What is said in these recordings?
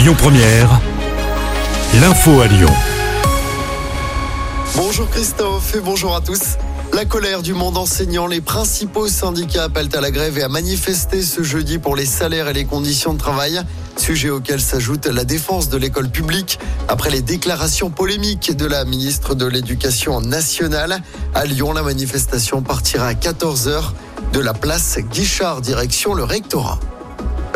Lyon Première, l'info à Lyon. Bonjour Christophe et bonjour à tous. La colère du monde enseignant, les principaux syndicats appellent à la grève et à manifester ce jeudi pour les salaires et les conditions de travail. Sujet auquel s'ajoute la défense de l'école publique après les déclarations polémiques de la ministre de l'Éducation nationale. À Lyon, la manifestation partira à 14h de la place Guichard, direction le rectorat.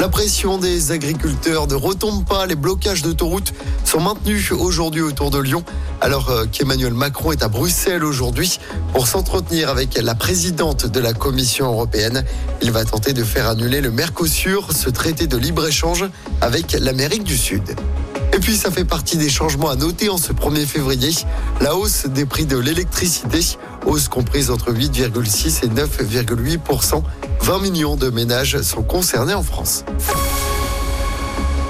La pression des agriculteurs ne retombe pas. Les blocages d'autoroutes sont maintenus aujourd'hui autour de Lyon, alors euh, qu'Emmanuel Macron est à Bruxelles aujourd'hui pour s'entretenir avec la présidente de la Commission européenne. Il va tenter de faire annuler le Mercosur, ce traité de libre-échange avec l'Amérique du Sud. Et puis ça fait partie des changements à noter en ce 1er février. La hausse des prix de l'électricité, hausse comprise entre 8,6 et 9,8% 20 millions de ménages sont concernés en France.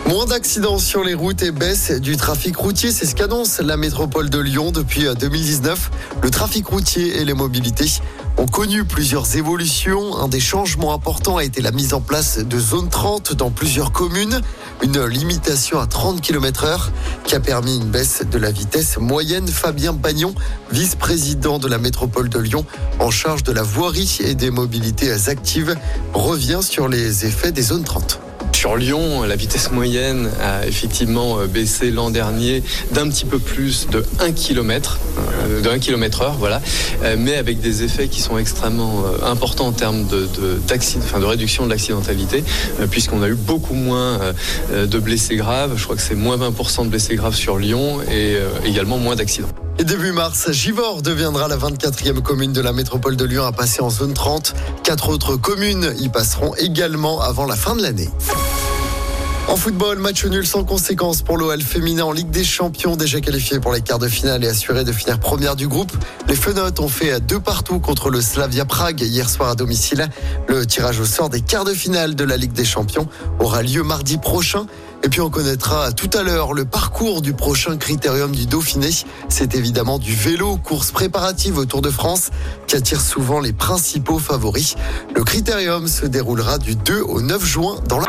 Moins d'accidents sur les routes et baisse du trafic routier, c'est ce qu'annonce la métropole de Lyon depuis 2019. Le trafic routier et les mobilités ont connu plusieurs évolutions. Un des changements importants a été la mise en place de zone 30 dans plusieurs communes, une limitation à 30 km heure qui a permis une baisse de la vitesse moyenne. Fabien Bagnon, vice-président de la métropole de Lyon, en charge de la voirie et des mobilités actives, revient sur les effets des zones 30. Sur Lyon, la vitesse moyenne a effectivement euh, baissé l'an dernier d'un petit peu plus de 1 km, euh, de 1 km heure, voilà, euh, mais avec des effets qui sont extrêmement importants en termes de, de, de réduction de l'accidentalité, puisqu'on a eu beaucoup moins de blessés graves. Je crois que c'est moins 20% de blessés graves sur Lyon et également moins d'accidents. Et début mars, Givors deviendra la 24e commune de la métropole de Lyon à passer en zone 30. Quatre autres communes y passeront également avant la fin de l'année. En football, match nul sans conséquence pour l'OL féminin en Ligue des Champions, déjà qualifié pour les quarts de finale et assuré de finir première du groupe. Les Fenotes ont fait deux partout contre le Slavia Prague hier soir à domicile. Le tirage au sort des quarts de finale de la Ligue des Champions aura lieu mardi prochain. Et puis on connaîtra tout à l'heure le parcours du prochain critérium du Dauphiné. C'est évidemment du vélo, course préparative au Tour de France, qui attire souvent les principaux favoris. Le critérium se déroulera du 2 au 9 juin dans la...